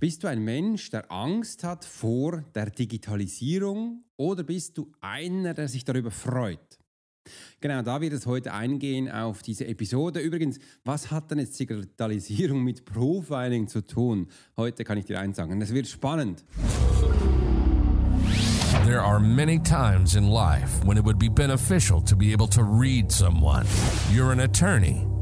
Bist du ein Mensch, der Angst hat vor der Digitalisierung oder bist du einer, der sich darüber freut? Genau, da wird es heute eingehen auf diese Episode. Übrigens, was hat denn jetzt Digitalisierung mit Profiling zu tun? Heute kann ich dir eins sagen, es wird spannend. There are many times in life when it would be beneficial to be able to read someone. You're an attorney,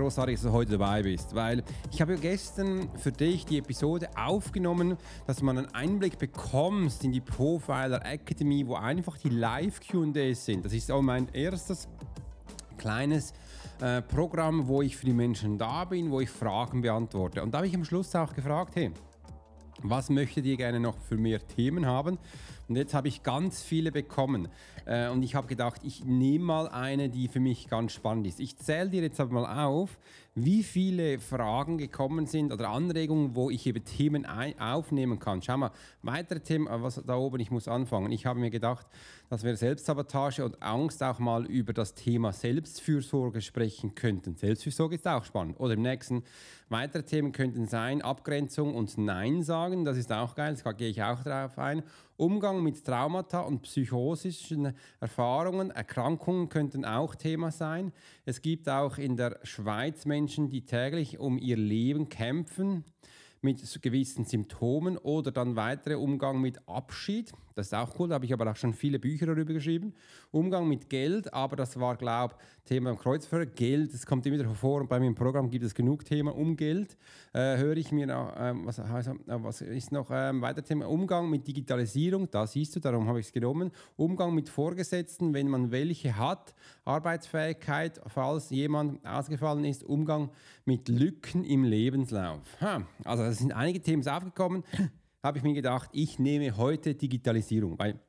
Großartig, dass du heute dabei bist, weil ich habe ja gestern für dich die Episode aufgenommen, dass man einen Einblick bekommst in die Profiler Academy, wo einfach die Live Q&As sind. Das ist auch mein erstes kleines äh, Programm, wo ich für die Menschen da bin, wo ich Fragen beantworte. Und da habe ich am Schluss auch gefragt, hey, was möchtet ihr gerne noch für mehr Themen haben? Und jetzt habe ich ganz viele bekommen. Äh, und ich habe gedacht, ich nehme mal eine, die für mich ganz spannend ist. Ich zähle dir jetzt aber mal auf, wie viele Fragen gekommen sind oder Anregungen, wo ich eben Themen aufnehmen kann. Schau mal, weitere Themen, äh, was da oben, ich muss anfangen. Ich habe mir gedacht, dass wir Selbstsabotage und Angst auch mal über das Thema Selbstfürsorge sprechen könnten. Selbstfürsorge ist auch spannend. Oder im nächsten, weitere Themen könnten sein Abgrenzung und Nein sagen. Das ist auch geil, da gehe ich auch drauf ein. Umgang mit Traumata und psychosischen Erfahrungen, Erkrankungen könnten auch Thema sein. Es gibt auch in der Schweiz Menschen, die täglich um ihr Leben kämpfen mit gewissen Symptomen oder dann weitere Umgang mit Abschied. Das ist auch cool, da habe ich aber auch schon viele Bücher darüber geschrieben. Umgang mit Geld, aber das war, glaube ich, Thema im Kreuzfahrer. Geld, das kommt immer wieder vor und bei meinem Programm gibt es genug Thema um Geld. Äh, höre ich mir noch, äh, was, äh, was ist noch ähm, weiter Thema? Umgang mit Digitalisierung, da siehst du, darum habe ich es genommen. Umgang mit Vorgesetzten, wenn man welche hat. Arbeitsfähigkeit, falls jemand ausgefallen ist. Umgang mit Lücken im Lebenslauf. Ha, also, es sind einige Themen aufgekommen habe ich mir gedacht, ich nehme heute Digitalisierung, weil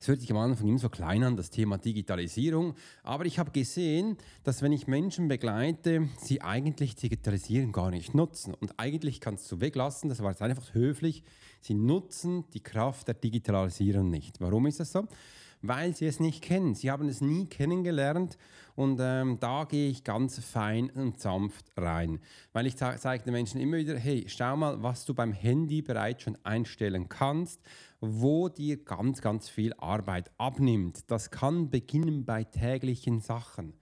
es hört sich am Anfang immer so klein an, das Thema Digitalisierung. Aber ich habe gesehen, dass wenn ich Menschen begleite, sie eigentlich Digitalisieren gar nicht nutzen. Und eigentlich kannst du weglassen, das war jetzt einfach höflich, sie nutzen die Kraft der Digitalisierung nicht. Warum ist das so? Weil sie es nicht kennen. Sie haben es nie kennengelernt und ähm, da gehe ich ganz fein und sanft rein. Weil ich zeige den Menschen immer wieder, hey, schau mal, was du beim Handy bereits schon einstellen kannst, wo dir ganz, ganz viel Arbeit abnimmt. Das kann beginnen bei täglichen Sachen.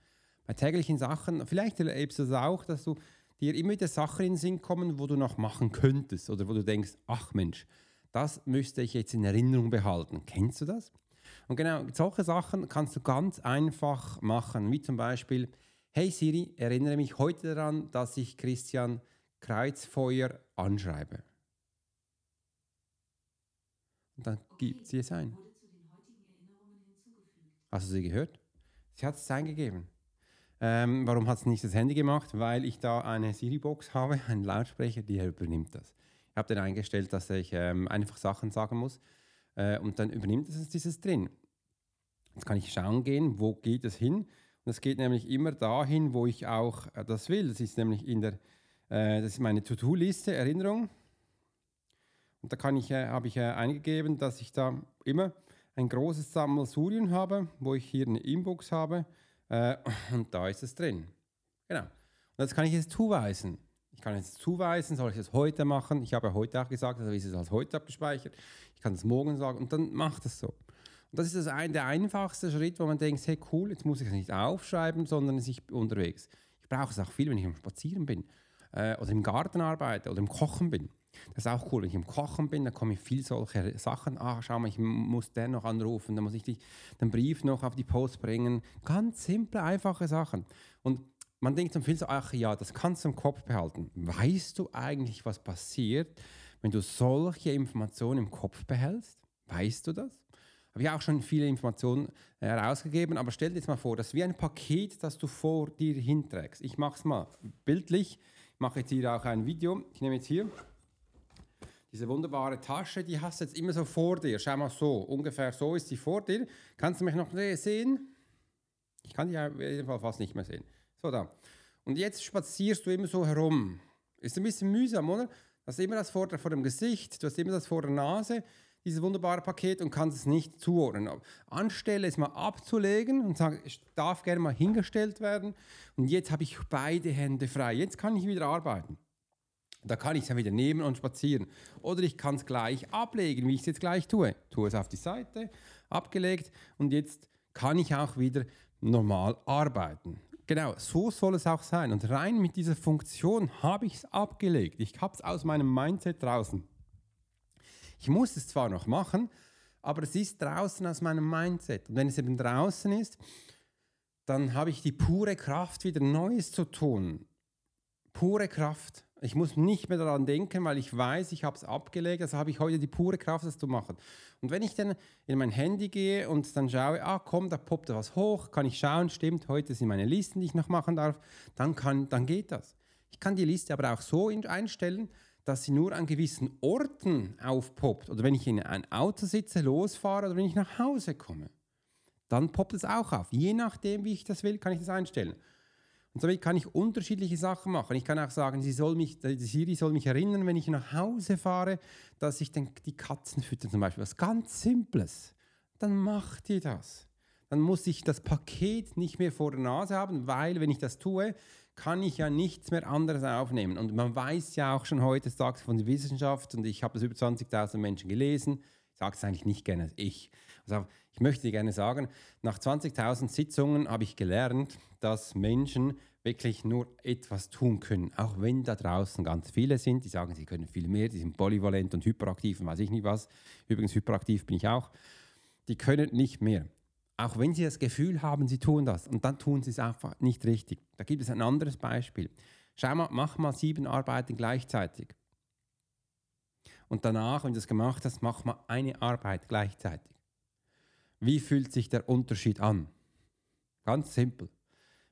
Bei täglichen Sachen, vielleicht erlebst du es auch, dass du dir immer wieder Sachen in den Sinn kommen, wo du noch machen könntest oder wo du denkst, ach Mensch, das müsste ich jetzt in Erinnerung behalten. Kennst du das? Und genau solche Sachen kannst du ganz einfach machen, wie zum Beispiel, hey Siri, erinnere mich heute daran, dass ich Christian Kreuzfeuer anschreibe. Und dann okay, gibt sie es ein. Hast du sie gehört? Sie hat es eingegeben. Ähm, warum hat es nicht das Handy gemacht? Weil ich da eine Siri-Box habe, einen Lautsprecher, die übernimmt das. Ich habe den eingestellt, dass ich ähm, einfach Sachen sagen muss äh, und dann übernimmt es dieses drin. Jetzt kann ich schauen gehen, wo geht es hin. Und es geht nämlich immer dahin, wo ich auch äh, das will. Das ist nämlich in der, äh, das ist meine To-Do-Liste, Erinnerung. Und da äh, habe ich äh, eingegeben, dass ich da immer ein großes Sammelsurien habe, wo ich hier eine Inbox habe äh, und da ist es drin. Genau. Und jetzt kann ich es zuweisen. Ich kann es zuweisen, soll ich es heute machen? Ich habe ja heute auch gesagt, also ist es als heute abgespeichert. Ich kann es morgen sagen und dann macht es so. Und das ist das ein, der einfachste Schritt, wo man denkt, hey cool, jetzt muss ich es nicht aufschreiben, sondern es ist unterwegs. Ich brauche es auch viel, wenn ich am Spazieren bin äh, oder im Garten arbeite oder im Kochen bin. Das ist auch cool. Wenn ich im Kochen bin, dann komme ich viel solche Sachen. Ah, schau mal, ich muss den noch anrufen, dann muss ich den Brief noch auf die Post bringen. Ganz simple, einfache Sachen. Und man denkt dann viel so, ach ja, das kannst du im Kopf behalten. Weißt du eigentlich, was passiert, wenn du solche Informationen im Kopf behältst? Weißt du das? Habe ich auch schon viele Informationen herausgegeben, aber stell dir jetzt mal vor, das ist wie ein Paket, das du vor dir hinträgst. Ich mache es mal bildlich. Ich mache jetzt hier auch ein Video. Ich nehme jetzt hier diese wunderbare Tasche, die hast du jetzt immer so vor dir. Schau mal so, ungefähr so ist sie vor dir. Kannst du mich noch sehen? Ich kann dich auf jeden Fall fast nicht mehr sehen. So, da. Und jetzt spazierst du immer so herum. Ist ein bisschen mühsam, oder? Du hast immer das vor, vor dem Gesicht, du hast immer das vor der Nase, dieses wunderbare Paket und kannst es nicht zuordnen. Anstelle es mal abzulegen und sagen, es darf gerne mal hingestellt werden und jetzt habe ich beide Hände frei. Jetzt kann ich wieder arbeiten. Da kann ich es ja wieder nehmen und spazieren. Oder ich kann es gleich ablegen, wie ich es jetzt gleich tue. Tue es auf die Seite, abgelegt und jetzt kann ich auch wieder normal arbeiten. Genau, so soll es auch sein. Und rein mit dieser Funktion habe ich es abgelegt. Ich habe es aus meinem Mindset draußen. Ich muss es zwar noch machen, aber es ist draußen aus meinem Mindset. Und wenn es eben draußen ist, dann habe ich die pure Kraft, wieder Neues zu tun. Pure Kraft. Ich muss nicht mehr daran denken, weil ich weiß, ich habe es abgelegt, also habe ich heute die pure Kraft, das zu machen. Und wenn ich dann in mein Handy gehe und dann schaue, ah komm, da poppt was hoch, kann ich schauen, stimmt, heute sind meine Listen, die ich noch machen darf, dann, kann, dann geht das. Ich kann die Liste aber auch so einstellen, dass sie nur an gewissen Orten aufpoppt. Oder wenn ich in ein Auto sitze, losfahre oder wenn ich nach Hause komme. Dann poppt es auch auf. Je nachdem, wie ich das will, kann ich das einstellen. Und somit kann ich unterschiedliche Sachen machen. Ich kann auch sagen, sie soll mich, die Siri soll mich erinnern, wenn ich nach Hause fahre, dass ich den, die Katzen fütter zum Beispiel. Was ganz Simples. Dann macht die das. Dann muss ich das Paket nicht mehr vor der Nase haben, weil wenn ich das tue, kann ich ja nichts mehr anderes aufnehmen. Und man weiß ja auch schon heutzutage von der Wissenschaft, und ich habe das über 20.000 Menschen gelesen, ich sage es eigentlich nicht gerne ich. Also ich möchte gerne sagen, nach 20.000 Sitzungen habe ich gelernt, dass Menschen wirklich nur etwas tun können. Auch wenn da draußen ganz viele sind, die sagen, sie können viel mehr, die sind polyvalent und hyperaktiv und weiß ich nicht was. Übrigens, hyperaktiv bin ich auch. Die können nicht mehr. Auch wenn sie das Gefühl haben, sie tun das und dann tun sie es einfach nicht richtig. Da gibt es ein anderes Beispiel. Schau mal, mach mal sieben Arbeiten gleichzeitig. Und danach, wenn du das gemacht hast, mach mal eine Arbeit gleichzeitig. Wie fühlt sich der Unterschied an? Ganz simpel.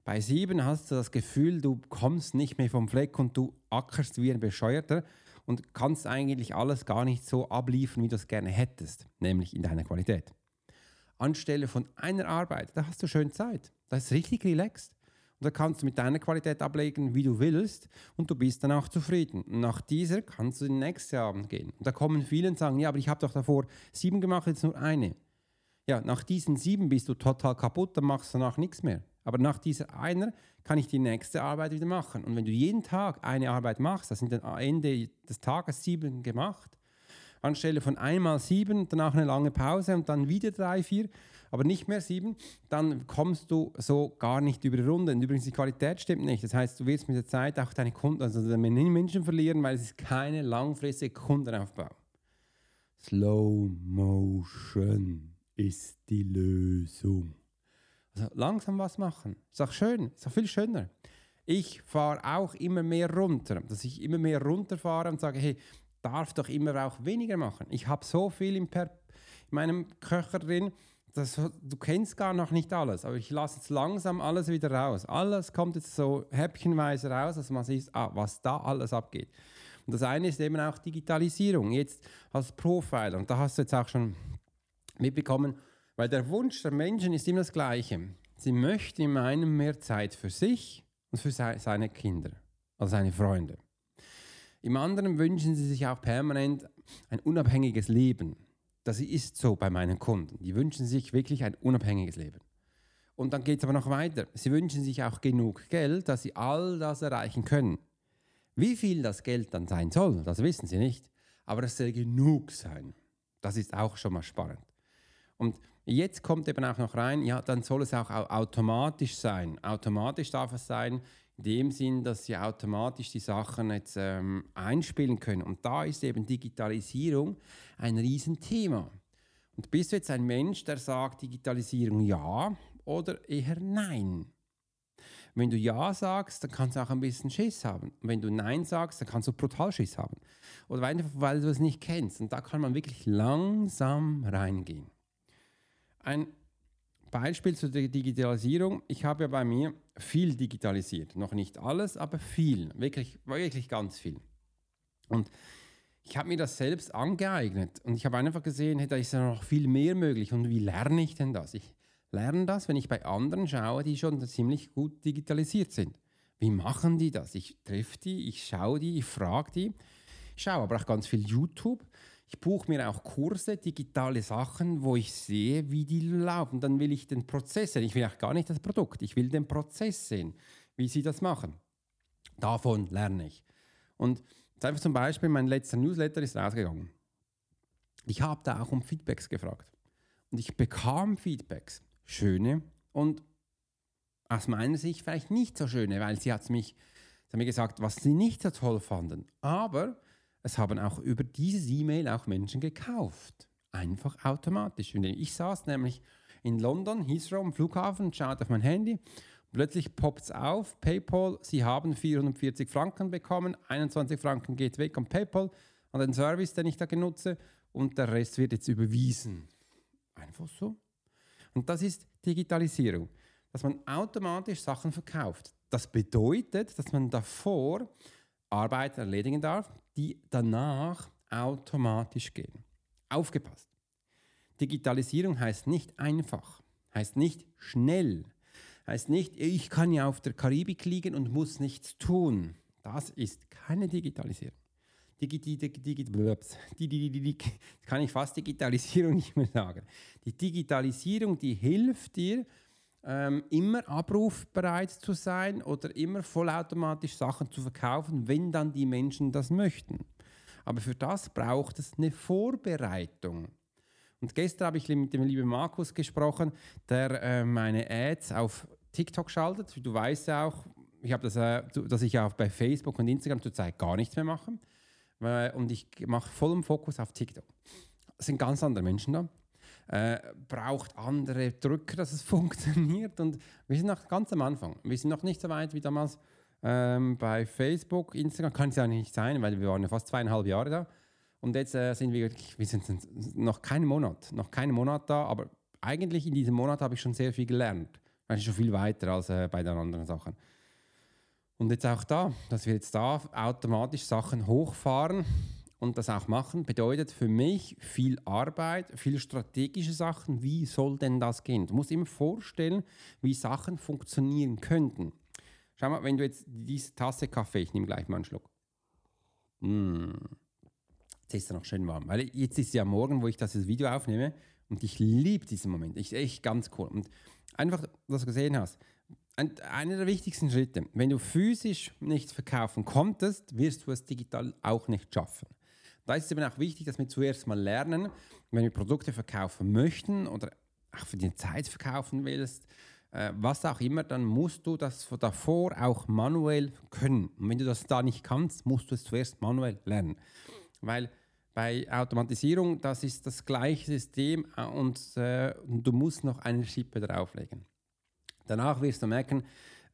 Bei sieben hast du das Gefühl, du kommst nicht mehr vom Fleck und du ackerst wie ein Bescheuerter und kannst eigentlich alles gar nicht so abliefern, wie du es gerne hättest, nämlich in deiner Qualität. Anstelle von einer Arbeit, da hast du schön Zeit. Das ist richtig relaxed. Und da kannst du mit deiner Qualität ablegen, wie du willst, und du bist dann auch zufrieden. Nach dieser kannst du den nächsten Abend gehen. Und da kommen viele und sagen, ja, aber ich habe doch davor sieben gemacht, jetzt nur eine. Ja, nach diesen sieben bist du total kaputt, dann machst du danach nichts mehr. Aber nach dieser einer kann ich die nächste Arbeit wieder machen. Und wenn du jeden Tag eine Arbeit machst, das sind dann am Ende des Tages sieben gemacht, anstelle von einmal sieben, danach eine lange Pause und dann wieder drei, vier, aber nicht mehr sieben, dann kommst du so gar nicht über die Runde. Und übrigens, die Qualität stimmt nicht. Das heißt, du wirst mit der Zeit auch deine Kunden, also deine Menschen verlieren, weil es ist keine langfristige Kundenaufbau. Slow Motion ist die Lösung. Also langsam was machen. Ist auch schön, ist auch viel schöner. Ich fahre auch immer mehr runter, dass ich immer mehr runterfahre und sage, hey, darf doch immer auch weniger machen. Ich habe so viel in, per, in meinem Köcher drin, dass du kennst gar noch nicht alles, aber ich lasse jetzt langsam alles wieder raus. Alles kommt jetzt so häppchenweise raus, dass man sieht, ah, was da alles abgeht. Und das eine ist eben auch Digitalisierung. Jetzt als Profiler, und da hast du jetzt auch schon mitbekommen, weil der Wunsch der Menschen ist immer das gleiche. Sie möchten in einem mehr Zeit für sich und für seine Kinder, also seine Freunde. Im anderen wünschen sie sich auch permanent ein unabhängiges Leben. Das ist so bei meinen Kunden. Die wünschen sich wirklich ein unabhängiges Leben. Und dann geht es aber noch weiter. Sie wünschen sich auch genug Geld, dass sie all das erreichen können. Wie viel das Geld dann sein soll, das wissen sie nicht. Aber es soll genug sein. Das ist auch schon mal spannend. Und jetzt kommt eben auch noch rein, ja, dann soll es auch automatisch sein. Automatisch darf es sein, in dem Sinn, dass sie automatisch die Sachen jetzt ähm, einspielen können. Und da ist eben Digitalisierung ein Riesenthema. Und bist du jetzt ein Mensch, der sagt Digitalisierung ja oder eher nein? Wenn du Ja sagst, dann kannst du auch ein bisschen Schiss haben. Und wenn du Nein sagst, dann kannst du brutal Schiss haben. Oder weil, weil du es nicht kennst. Und da kann man wirklich langsam reingehen. Ein Beispiel zur Digitalisierung. Ich habe ja bei mir viel digitalisiert. Noch nicht alles, aber viel. Wirklich, wirklich ganz viel. Und ich habe mir das selbst angeeignet und ich habe einfach gesehen, hey, da ist ja noch viel mehr möglich. Und wie lerne ich denn das? Ich lerne das, wenn ich bei anderen schaue, die schon ziemlich gut digitalisiert sind. Wie machen die das? Ich treffe die, ich schaue die, ich frage die. Ich schaue aber auch ganz viel YouTube. Ich buche mir auch Kurse, digitale Sachen, wo ich sehe, wie die laufen. Dann will ich den Prozess sehen. Ich will auch gar nicht das Produkt, ich will den Prozess sehen, wie sie das machen. Davon lerne ich. Und einfach zum Beispiel, mein letzter Newsletter ist rausgegangen. Ich habe da auch um Feedbacks gefragt. Und ich bekam Feedbacks schöne und aus meiner Sicht vielleicht nicht so schöne, weil sie hat mich, sie hat mir gesagt, was sie nicht so toll fanden. Aber es haben auch über dieses E-Mail auch Menschen gekauft. Einfach automatisch. Ich saß nämlich in London, Heathrow am Flughafen, schaute auf mein Handy. Plötzlich poppt es auf, PayPal, Sie haben 440 Franken bekommen, 21 Franken geht weg an PayPal, an den Service, den ich da genutze und der Rest wird jetzt überwiesen. Einfach so. Und das ist Digitalisierung, dass man automatisch Sachen verkauft. Das bedeutet, dass man davor Arbeit erledigen darf, die danach automatisch gehen. Aufgepasst. Digitalisierung heißt nicht einfach, heißt nicht schnell, heißt nicht, ich kann ja auf der Karibik liegen und muss nichts tun. Das ist keine Digitalisierung. Digi, digi, digi, kann ich fast Digitalisierung nicht mehr sagen. Die Digitalisierung, die hilft dir, ähm, immer abrufbereit zu sein oder immer vollautomatisch Sachen zu verkaufen, wenn dann die Menschen das möchten. Aber für das braucht es eine Vorbereitung. Und gestern habe ich mit dem lieben Markus gesprochen, der äh, meine Ads auf TikTok schaltet. Du weißt ja auch, ich habe das, äh, dass ich auch bei Facebook und Instagram zurzeit gar nichts mehr mache und ich mache vollen Fokus auf TikTok. Es sind ganz andere Menschen da. Äh, braucht andere Drücker, dass es funktioniert. Und wir sind noch ganz am Anfang. Wir sind noch nicht so weit wie damals ähm, bei Facebook. Instagram kann es ja nicht sein, weil wir waren ja fast zweieinhalb Jahre da. Und jetzt äh, sind wir wir sind noch keinen Monat, noch keinen Monat da, aber eigentlich in diesem Monat habe ich schon sehr viel gelernt. Das ist schon viel weiter als äh, bei den anderen Sachen. Und jetzt auch da, dass wir jetzt da automatisch Sachen hochfahren und das auch machen, bedeutet für mich viel Arbeit, viel strategische Sachen. Wie soll denn das gehen? Du musst immer vorstellen, wie Sachen funktionieren könnten. Schau mal, wenn du jetzt diese Tasse Kaffee, ich nehme gleich mal einen Schluck. Mmh. Jetzt ist er noch schön warm. Weil jetzt ist ja morgen, wo ich das Video aufnehme und ich liebe diesen Moment. Ich echt ganz cool. Und einfach, dass du gesehen hast, einer der wichtigsten Schritte, wenn du physisch nichts verkaufen konntest, wirst du es digital auch nicht schaffen. Da ist es eben auch wichtig, dass wir zuerst mal lernen, wenn wir Produkte verkaufen möchten oder auch für die Zeit verkaufen willst, äh, was auch immer, dann musst du das davor auch manuell können. Und wenn du das da nicht kannst, musst du es zuerst manuell lernen. Weil bei Automatisierung, das ist das gleiche System äh, und äh, du musst noch eine Schippe drauflegen. Danach wirst du merken,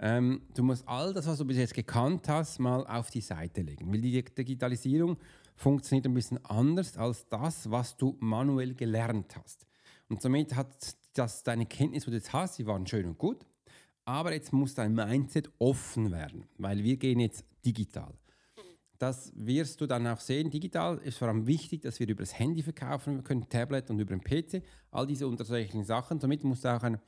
ähm, du musst all das, was du bis jetzt gekannt hast, mal auf die Seite legen. Weil die Digitalisierung funktioniert ein bisschen anders als das, was du manuell gelernt hast. Und somit hat das deine Kenntnis, die du jetzt hast, die waren schön und gut. Aber jetzt muss dein Mindset offen werden, weil wir gehen jetzt digital. Das wirst du dann auch sehen. Digital ist vor allem wichtig, dass wir über das Handy verkaufen können, Tablet und über den PC, all diese unterschiedlichen Sachen. Somit musst du auch ein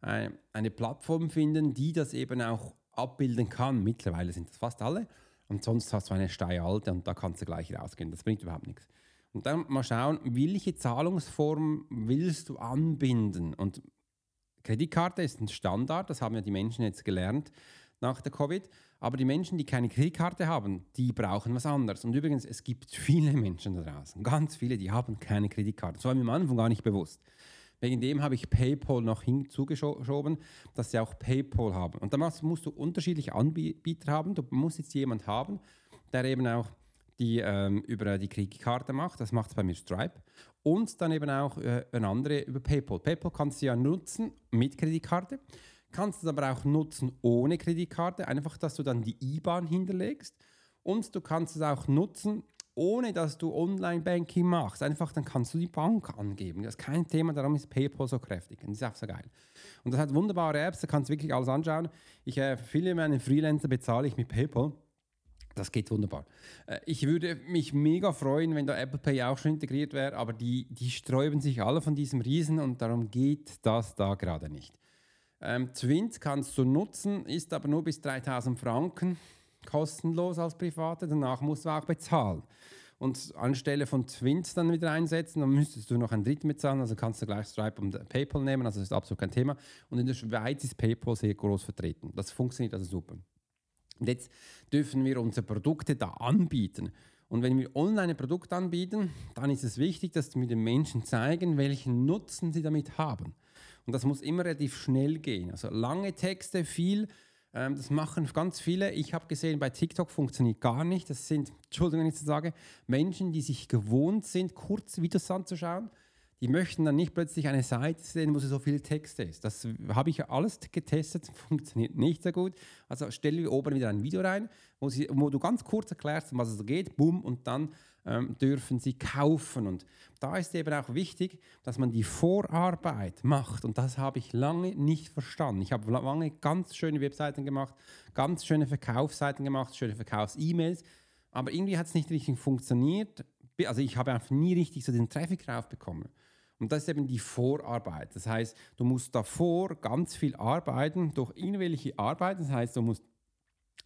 eine, eine Plattform finden, die das eben auch abbilden kann. Mittlerweile sind das fast alle. Und sonst hast du eine alte und da kannst du gleich rausgehen. Das bringt überhaupt nichts. Und dann mal schauen, welche Zahlungsform willst du anbinden? Und Kreditkarte ist ein Standard, das haben ja die Menschen jetzt gelernt nach der Covid. Aber die Menschen, die keine Kreditkarte haben, die brauchen was anderes. Und übrigens, es gibt viele Menschen da draußen, ganz viele, die haben keine Kreditkarte. Das war mir am Anfang gar nicht bewusst. Wegen dem habe ich PayPal noch hinzugeschoben, dass sie auch PayPal haben. Und dann musst du unterschiedliche Anbieter haben. Du musst jetzt jemanden haben, der eben auch die ähm, über die Kreditkarte macht. Das macht es bei mir Stripe. Und dann eben auch äh, ein andere über PayPal. PayPal kannst du ja nutzen mit Kreditkarte. Kannst es aber auch nutzen ohne Kreditkarte, einfach, dass du dann die IBAN hinterlegst. Und du kannst es auch nutzen, ohne dass du Online-Banking machst. Einfach, dann kannst du die Bank angeben. Das ist kein Thema, darum ist PayPal so kräftig. Und das ist auch so geil. Und das hat wunderbare Apps, da kannst du wirklich alles anschauen. Ich, äh, viele meiner Freelancer bezahle ich mit PayPal. Das geht wunderbar. Äh, ich würde mich mega freuen, wenn da Apple Pay auch schon integriert wäre, aber die, die sträuben sich alle von diesem Riesen und darum geht das da gerade nicht. Ähm, Twint kannst du nutzen, ist aber nur bis 3000 Franken kostenlos als Private, danach musst du auch bezahlen. Und anstelle von Twint dann wieder einsetzen, dann müsstest du noch ein Dritten bezahlen, also kannst du gleich Stripe und PayPal nehmen, also das ist absolut kein Thema. Und in der Schweiz ist PayPal sehr groß vertreten. Das funktioniert also super. Und jetzt dürfen wir unsere Produkte da anbieten. Und wenn wir online ein Produkt anbieten, dann ist es wichtig, dass wir den Menschen zeigen, welchen Nutzen sie damit haben. Und das muss immer relativ schnell gehen. Also lange Texte, viel, ähm, das machen ganz viele. Ich habe gesehen, bei TikTok funktioniert gar nicht. Das sind, Entschuldigung, wenn ich das sage, Menschen, die sich gewohnt sind, kurz Videos anzuschauen. Die möchten dann nicht plötzlich eine Seite sehen, wo so viel Text ist. Das habe ich alles getestet, funktioniert nicht so gut. Also stelle oben wieder ein Video rein, wo, sie, wo du ganz kurz erklärst, um was es geht, bumm, und dann ähm, dürfen sie kaufen. Und da ist eben auch wichtig, dass man die Vorarbeit macht. Und das habe ich lange nicht verstanden. Ich habe lange ganz schöne Webseiten gemacht, ganz schöne Verkaufsseiten gemacht, schöne Verkaufs-E-Mails. Aber irgendwie hat es nicht richtig funktioniert. Also ich habe einfach nie richtig so den Traffic raufbekommen. Und das ist eben die Vorarbeit. Das heißt, du musst davor ganz viel arbeiten, durch irgendwelche Arbeit. Das heißt, du musst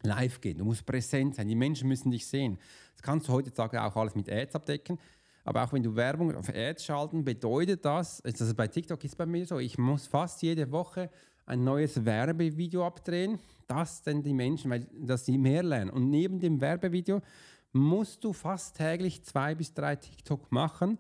live gehen, du musst präsent sein, die Menschen müssen dich sehen. Das kannst du heutzutage auch alles mit Ads abdecken. Aber auch wenn du Werbung auf Ads schalten, bedeutet das, also bei TikTok ist bei mir so, ich muss fast jede Woche ein neues Werbevideo abdrehen, dass denn die Menschen, weil, dass sie mehr lernen. Und neben dem Werbevideo musst du fast täglich zwei bis drei TikTok machen,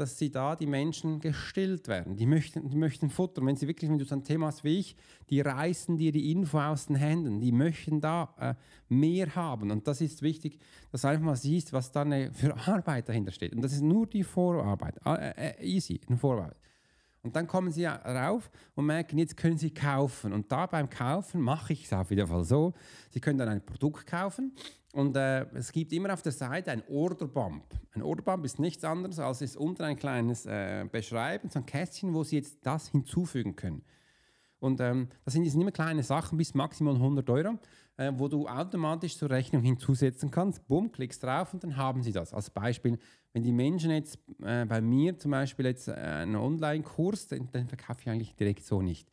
dass sie da die Menschen gestillt werden. Die möchten, die möchten futtern. Wenn sie wirklich, wenn du so ein Thema hast wie ich, die reißen dir die Info aus den Händen. Die möchten da äh, mehr haben. Und das ist wichtig, dass du einfach mal siehst, was da eine, für Arbeit dahinter steht. Und das ist nur die Vorarbeit. Äh, äh, easy, eine Vorarbeit. Und dann kommen sie rauf und merken, jetzt können sie kaufen. Und da beim Kaufen mache ich es auf jeden Fall so. Sie können dann ein Produkt kaufen und äh, es gibt immer auf der Seite ein Orderbump. Ein Orderbump ist nichts anderes als ist unter ein kleines äh, Beschreiben, so ein Kästchen, wo Sie jetzt das hinzufügen können. Und ähm, das sind, sind immer kleine Sachen bis maximal 100 Euro, äh, wo du automatisch zur Rechnung hinzusetzen kannst. Bumm, klickst drauf und dann haben sie das. Als Beispiel, wenn die Menschen jetzt äh, bei mir zum Beispiel jetzt äh, einen Online-Kurs, den, den, verkaufe ich eigentlich direkt so nicht.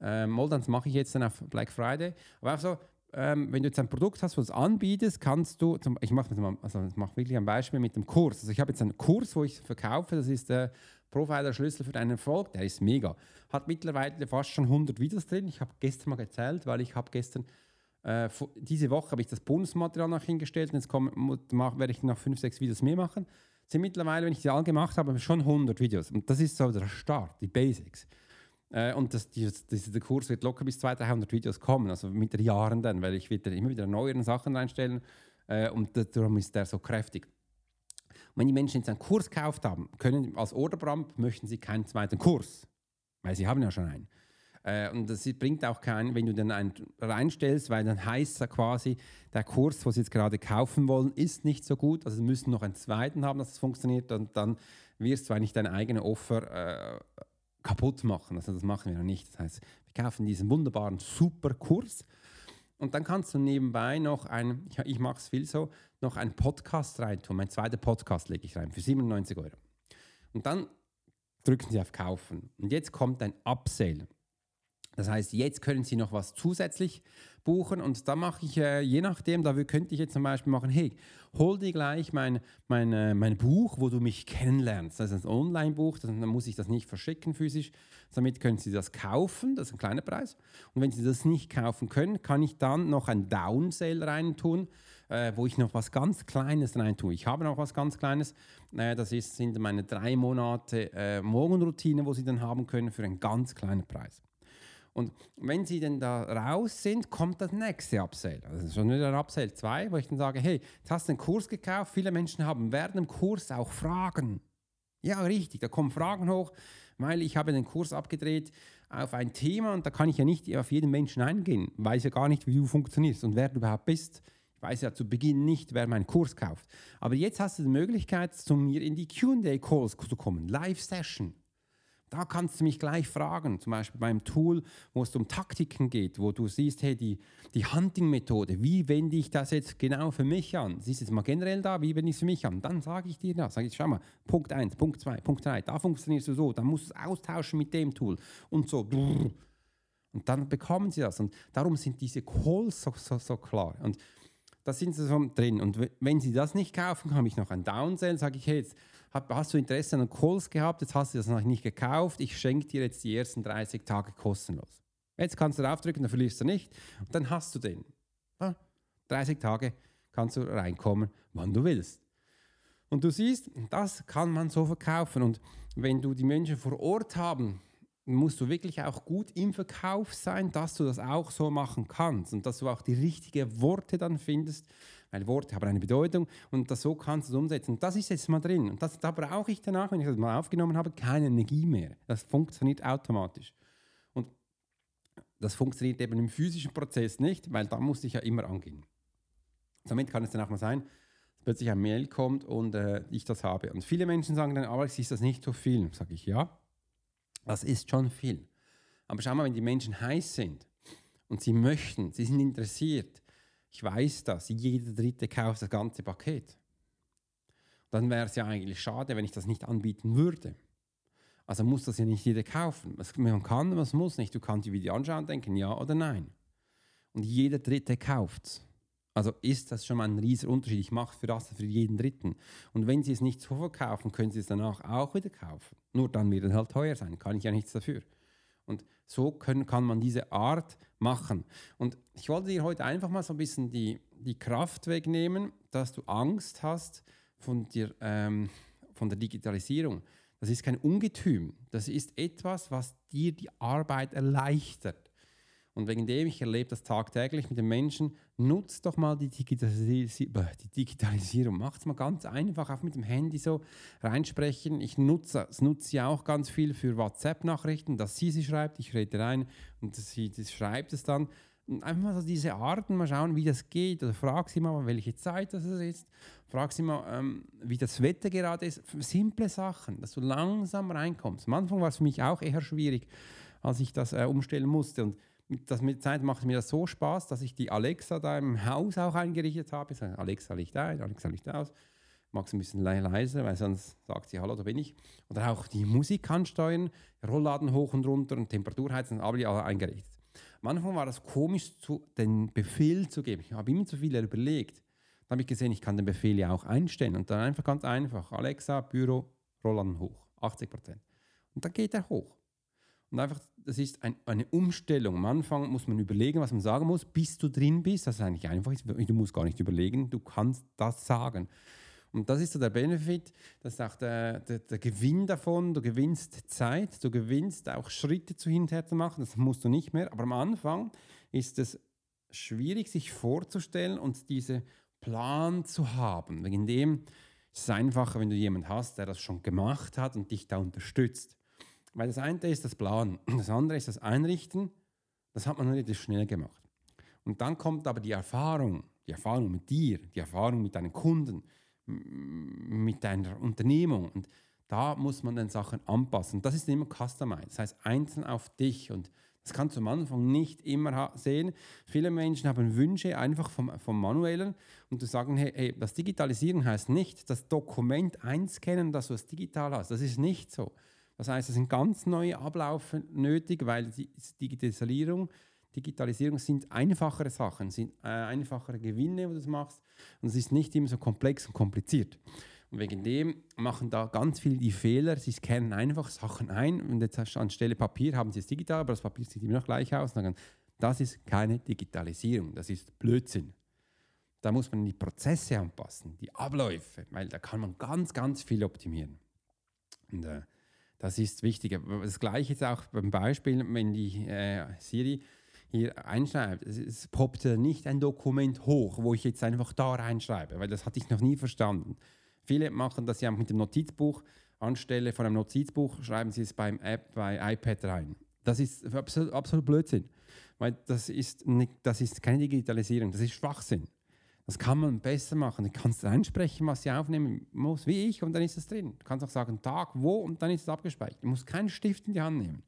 Ähm, das mache ich jetzt dann auf Black Friday. Aber auch so, ähm, wenn du jetzt ein Produkt hast, was du anbietest, kannst du, zum, ich mache also ich mache wirklich ein Beispiel mit dem Kurs. Also ich habe jetzt einen Kurs, wo ich verkaufe, das ist der Profiler Schlüssel für deinen Erfolg, der ist mega. Hat mittlerweile fast schon 100 Videos drin. Ich habe gestern mal gezählt, weil ich habe gestern, äh, diese Woche habe ich das Bonusmaterial noch hingestellt und jetzt komm, mach, werde ich noch 5, 6 Videos mehr machen. Sind mittlerweile, wenn ich die alle gemacht habe, schon 100 Videos. Und das ist so der Start, die Basics. Äh, und das, die, das, der Kurs wird locker bis 200, 300 Videos kommen, also mit den Jahren dann, weil ich wieder immer wieder neue Sachen reinstellen äh, und darum ist der so kräftig. Und wenn die Menschen jetzt einen Kurs gekauft haben, können als Orderbramp möchten sie keinen zweiten Kurs, weil sie haben ja schon einen. Äh, und das bringt auch keinen, wenn du dann einen reinstellst, weil dann heißt es quasi, der Kurs, was sie jetzt gerade kaufen wollen, ist nicht so gut. Also sie müssen noch einen zweiten haben, dass es funktioniert. Und dann wirst du eigentlich deine eigene Offer äh, kaputt machen. Also das machen wir noch nicht. Das heißt, wir kaufen diesen wunderbaren Superkurs und dann kannst du nebenbei noch ein, ich, ich mache es viel so, noch einen Podcast reintun. Mein zweiter Podcast lege ich rein für 97 Euro. Und dann drücken Sie auf Kaufen. Und jetzt kommt ein Upsale. Das heißt, jetzt können Sie noch was zusätzlich buchen und da mache ich, äh, je nachdem, da könnte ich jetzt zum Beispiel machen, hey, hol dir gleich mein, mein, äh, mein Buch, wo du mich kennenlernst. Das ist ein Online-Buch, dann muss ich das nicht verschicken physisch. Damit können Sie das kaufen, das ist ein kleiner Preis. Und wenn Sie das nicht kaufen können, kann ich dann noch ein Downsale reintun, äh, wo ich noch was ganz Kleines reintue. Ich habe noch was ganz Kleines, äh, das ist, sind meine drei Monate äh, Morgenroutine, wo Sie dann haben können für einen ganz kleinen Preis. Und wenn sie dann da raus sind, kommt das nächste Upsell. Also schon wieder ein Upsell 2, wo ich dann sage, hey, jetzt hast du einen Kurs gekauft, viele Menschen haben während dem Kurs auch Fragen. Ja, richtig, da kommen Fragen hoch, weil ich habe den Kurs abgedreht auf ein Thema und da kann ich ja nicht auf jeden Menschen eingehen, weiß ja gar nicht, wie du funktionierst und wer du überhaupt bist. Ich weiß ja zu Beginn nicht, wer meinen Kurs kauft. Aber jetzt hast du die Möglichkeit, zu mir in die QA-Calls zu kommen, Live-Session. Da kannst du mich gleich fragen, zum Beispiel beim Tool, wo es um Taktiken geht, wo du siehst, hey, die, die Hunting-Methode, wie wende ich das jetzt genau für mich an? Siehst du jetzt mal generell da, wie wende ich es für mich an? Dann sage ich dir das. Sage ich, schau mal, Punkt 1, Punkt 2, Punkt 3, da funktionierst du so, dann musst du es austauschen mit dem Tool und so. Und dann bekommen sie das. Und darum sind diese Calls so, so, so klar. Und da sind sie so drin. Und wenn sie das nicht kaufen, habe ich noch ein Downsell, sage ich, hey, jetzt hast du Interesse an Calls gehabt, jetzt hast du das noch nicht gekauft, ich schenke dir jetzt die ersten 30 Tage kostenlos. Jetzt kannst du draufdrücken, dann verlierst du nicht und dann hast du den. 30 Tage kannst du reinkommen, wann du willst. Und du siehst, das kann man so verkaufen. Und wenn du die Menschen vor Ort haben, musst du wirklich auch gut im Verkauf sein, dass du das auch so machen kannst und dass du auch die richtigen Worte dann findest, weil Worte haben eine Bedeutung und das so kannst du es umsetzen. Und das ist jetzt mal drin. Und das, da brauche ich danach, wenn ich das mal aufgenommen habe, keine Energie mehr. Das funktioniert automatisch. Und das funktioniert eben im physischen Prozess nicht, weil da muss ich ja immer angehen. Somit kann es dann auch mal sein, dass plötzlich ein Mail kommt und äh, ich das habe. Und viele Menschen sagen dann, Alex, ist das nicht so viel? Sage ich, ja, das ist schon viel. Aber schau mal, wenn die Menschen heiß sind und sie möchten, sie sind interessiert, ich weiß das, jeder Dritte kauft das ganze Paket. Dann wäre es ja eigentlich schade, wenn ich das nicht anbieten würde. Also muss das ja nicht jeder kaufen. Man kann, man muss nicht. Du kannst die Video anschauen und denken, ja oder nein. Und jeder Dritte kauft es. Also ist das schon mal ein riesiger Unterschied. Ich mache für das für jeden Dritten. Und wenn Sie es nicht so verkaufen, können Sie es danach auch wieder kaufen. Nur dann wird es halt teuer sein. Kann ich ja nichts dafür. Und so können, kann man diese Art machen. Und ich wollte dir heute einfach mal so ein bisschen die, die Kraft wegnehmen, dass du Angst hast von, dir, ähm, von der Digitalisierung. Das ist kein Ungetüm. Das ist etwas, was dir die Arbeit erleichtert. Und wegen dem, ich erlebe das tagtäglich mit den Menschen, nutzt doch mal die, Digitalis die Digitalisierung. Macht es mal ganz einfach, auch mit dem Handy so reinsprechen. Ich nutze es nutze ja auch ganz viel für WhatsApp-Nachrichten, dass sie sie schreibt, ich rede rein und sie das schreibt es dann. Und einfach mal so diese Arten, mal schauen, wie das geht. Oder frag sie mal, welche Zeit das ist. Frag sie mal, ähm, wie das Wetter gerade ist. Simple Sachen, dass du langsam reinkommst. Am Anfang war es für mich auch eher schwierig, als ich das äh, umstellen musste. Und das mit Zeit macht mir das so Spaß, dass ich die Alexa da im Haus auch eingerichtet habe. Ich sage, Alexa Licht ein, Alexa Licht aus. Mag es ein bisschen leiser, weil sonst sagt sie, hallo, da bin ich. Oder auch die Musik ansteuern, Rollladen hoch und runter und Temperatur heizen, alle eingerichtet. Anfang war das komisch, zu, den Befehl zu geben. Ich habe immer zu viel überlegt. Dann habe ich gesehen, ich kann den Befehl ja auch einstellen. Und dann einfach ganz einfach, Alexa, Büro, Rollladen hoch, 80 Prozent. Und dann geht er hoch. Und einfach, das ist ein, eine Umstellung. Am Anfang muss man überlegen, was man sagen muss, bis du drin bist. Das ist eigentlich einfach. Du musst gar nicht überlegen, du kannst das sagen. Und das ist so der Benefit, das ist auch der, der, der, Gewinn davon. Du gewinnst Zeit, du gewinnst auch Schritte zu hinterher zu machen. Das musst du nicht mehr. Aber am Anfang ist es schwierig, sich vorzustellen und diesen Plan zu haben. Wegen dem ist es einfacher, wenn du jemanden hast, der das schon gemacht hat und dich da unterstützt. Weil das eine ist das Planen, das andere ist das Einrichten. Das hat man relativ schnell gemacht. Und dann kommt aber die Erfahrung, die Erfahrung mit dir, die Erfahrung mit deinen Kunden, mit deiner Unternehmung. Und da muss man dann Sachen anpassen. Das ist immer Customized, das heißt einzeln auf dich. Und das kannst du am Anfang nicht immer sehen. Viele Menschen haben Wünsche einfach vom, vom Manuellen und du sagen, hey, hey, das Digitalisieren heißt nicht, das Dokument einscannen, dass du es digital hast. Das ist nicht so. Das heißt, es sind ganz neue Abläufe nötig, weil die Digitalisierung, Digitalisierung sind einfachere Sachen, sind äh, einfachere Gewinne, wo du das machst. Und es ist nicht immer so komplex und kompliziert. Und wegen dem machen da ganz viele die Fehler. Sie scannen einfach Sachen ein und jetzt anstelle Papier haben sie es digital, aber das Papier sieht immer noch gleich aus. Und sagen, das ist keine Digitalisierung, das ist Blödsinn. Da muss man die Prozesse anpassen, die Abläufe, weil da kann man ganz, ganz viel optimieren. Und äh, das ist wichtig. Das gleiche ist auch beim Beispiel, wenn die äh, Siri hier einschreibt. Es, es poppt nicht ein Dokument hoch, wo ich jetzt einfach da reinschreibe, weil das hatte ich noch nie verstanden. Viele machen das ja mit dem Notizbuch. Anstelle von einem Notizbuch schreiben sie es beim App bei iPad rein. Das ist absolut, absolut Blödsinn. Weil das ist, nicht, das ist keine Digitalisierung, das ist Schwachsinn. Das kann man besser machen. Du kannst reinsprechen, was sie aufnehmen muss, wie ich, und dann ist es drin. Du kannst auch sagen, Tag, wo, und dann ist es abgespeichert. Du musst keinen Stift in die Hand nehmen.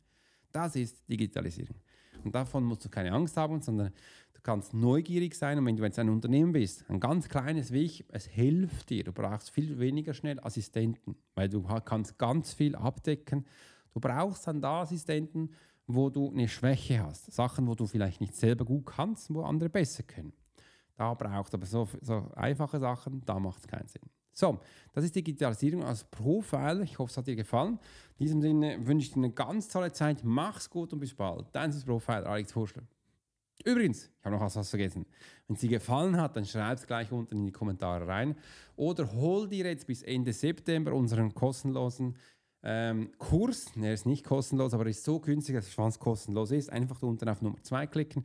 Das ist Digitalisierung. Und davon musst du keine Angst haben, sondern du kannst neugierig sein. Und wenn du jetzt ein Unternehmen bist, ein ganz kleines wie ich, es hilft dir. Du brauchst viel weniger schnell Assistenten, weil du kannst ganz viel abdecken. Du brauchst dann da Assistenten, wo du eine Schwäche hast. Sachen, wo du vielleicht nicht selber gut kannst, wo andere besser können. Da braucht aber so, so einfache Sachen, da macht es keinen Sinn. So, das ist Digitalisierung als Profiler. Ich hoffe, es hat dir gefallen. In diesem Sinne wünsche ich dir eine ganz tolle Zeit. Mach's gut und bis bald. Dein Profiler Alex Hurschler. Übrigens, ich habe noch was vergessen. Wenn es dir gefallen hat, dann schreib es gleich unten in die Kommentare rein. Oder hol dir jetzt bis Ende September unseren kostenlosen ähm, Kurs. Er ist nicht kostenlos, aber er ist so günstig, dass es fast kostenlos ist. Einfach unten auf Nummer 2 klicken,